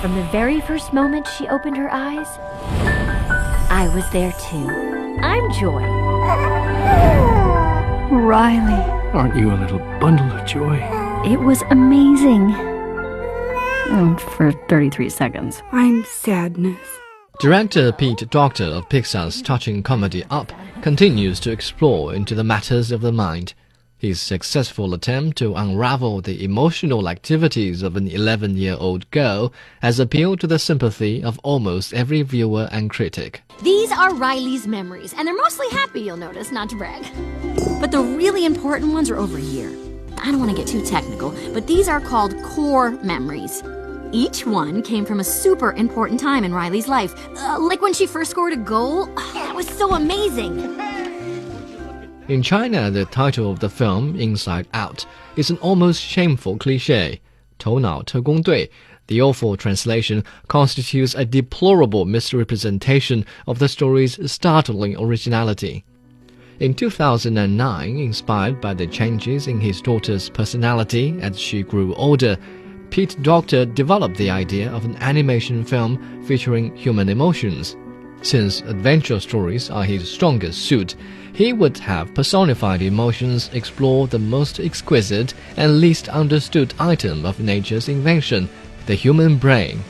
From the very first moment she opened her eyes, I was there too. I'm Joy. Riley. Aren't you a little bundle of joy? It was amazing. Oh, for 33 seconds. I'm sadness. Director Pete Docter of Pixar's touching comedy Up continues to explore into the matters of the mind. His successful attempt to unravel the emotional activities of an 11 year old girl has appealed to the sympathy of almost every viewer and critic. These are Riley's memories, and they're mostly happy, you'll notice, not to brag. But the really important ones are over here. I don't want to get too technical, but these are called core memories. Each one came from a super important time in Riley's life, uh, like when she first scored a goal. that was so amazing. In China, the title of the film, Inside Out, is an almost shameful cliche. 头脑特工队, the awful translation constitutes a deplorable misrepresentation of the story's startling originality. In 2009, inspired by the changes in his daughter's personality as she grew older, Pete Docter developed the idea of an animation film featuring human emotions. Since adventure stories are his strongest suit, he would have personified emotions explore the most exquisite and least understood item of nature's invention, the human brain.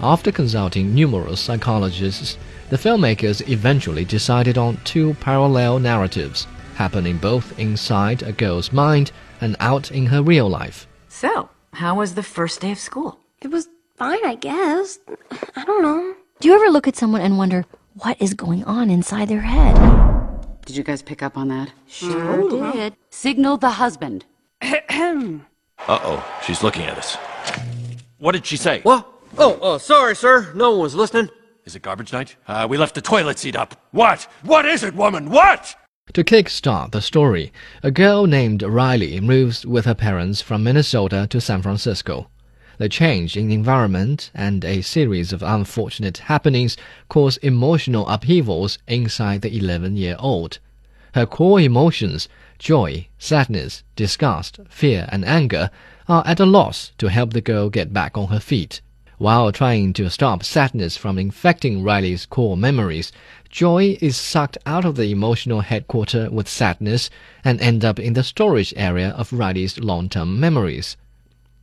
After consulting numerous psychologists, the filmmakers eventually decided on two parallel narratives, happening both inside a girl's mind and out in her real life. So, how was the first day of school? It was fine, I guess. I don't know. Do you ever look at someone and wonder what is going on inside their head? Did you guys pick up on that? Sure did. Signal the husband. Uh oh, she's looking at us. What did she say? What? Oh, oh, sorry, sir. No one was listening. Is it garbage night? Uh, we left the toilet seat up. What? What is it, woman? What? To kickstart the story, a girl named Riley moves with her parents from Minnesota to San Francisco. The change in environment and a series of unfortunate happenings cause emotional upheavals inside the 11 year old. Her core emotions, joy, sadness, disgust, fear, and anger, are at a loss to help the girl get back on her feet. While trying to stop sadness from infecting Riley's core memories, Joy is sucked out of the emotional headquarters with sadness and end up in the storage area of Riley's long-term memories.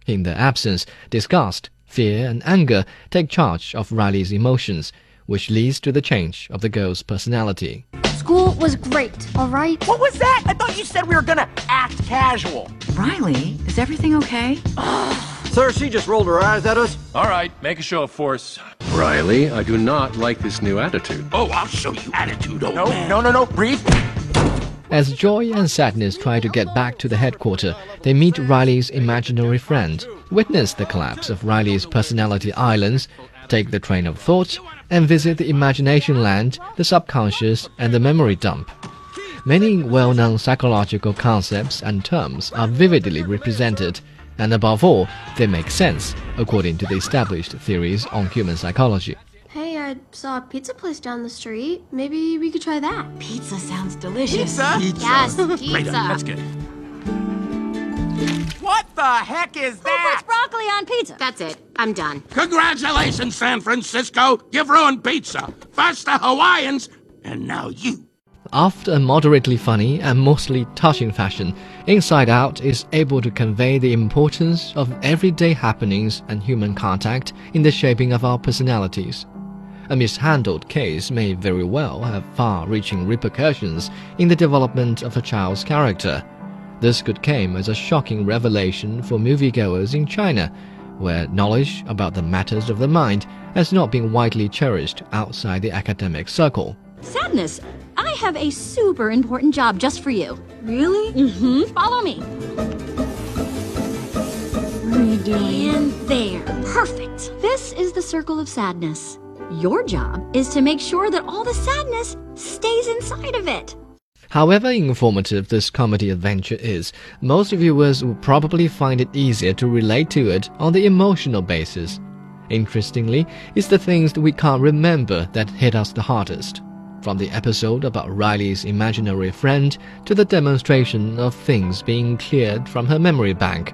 In their absence, disgust, fear, and anger take charge of Riley's emotions, which leads to the change of the girl's personality. School was great, all right? What was that? I thought you said we were gonna act casual. Riley, is everything okay? Sir, she just rolled her eyes at us. All right, make a show of force. Riley, I do not like this new attitude. Oh, I'll show you attitude, old no, man. No, no, no, breathe. As Joy and Sadness try to get back to the headquarters, they meet Riley's imaginary friend, witness the collapse of Riley's personality islands, take the train of thought, and visit the imagination land, the subconscious, and the memory dump. Many well known psychological concepts and terms are vividly represented, and above all, they make sense according to the established theories on human psychology. Hey, I saw a pizza place down the street. Maybe we could try that. Pizza sounds delicious. Pizza? Yes, pizza. Great, let's get. What the heck is Who that? puts broccoli on pizza? That's it. I'm done. Congratulations, San Francisco. You've ruined pizza. First the Hawaiians, and now you. After a moderately funny and mostly touching fashion, Inside Out is able to convey the importance of everyday happenings and human contact in the shaping of our personalities. A mishandled case may very well have far reaching repercussions in the development of a child's character. This could come as a shocking revelation for moviegoers in China, where knowledge about the matters of the mind has not been widely cherished outside the academic circle. Sadness. I have a super important job just for you. Really? Mm-hmm. Follow me. What are you doing? And there. Perfect. This is the circle of sadness. Your job is to make sure that all the sadness stays inside of it. However informative this comedy adventure is, most viewers will probably find it easier to relate to it on the emotional basis. Interestingly, it's the things that we can't remember that hit us the hardest. From the episode about Riley's imaginary friend to the demonstration of things being cleared from her memory bank,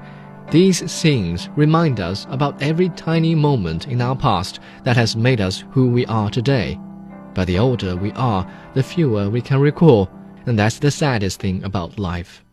These scenes remind us about every tiny moment in our past that has made us who we are today. But the older we are, the fewer we can recall, and that's the saddest thing about life.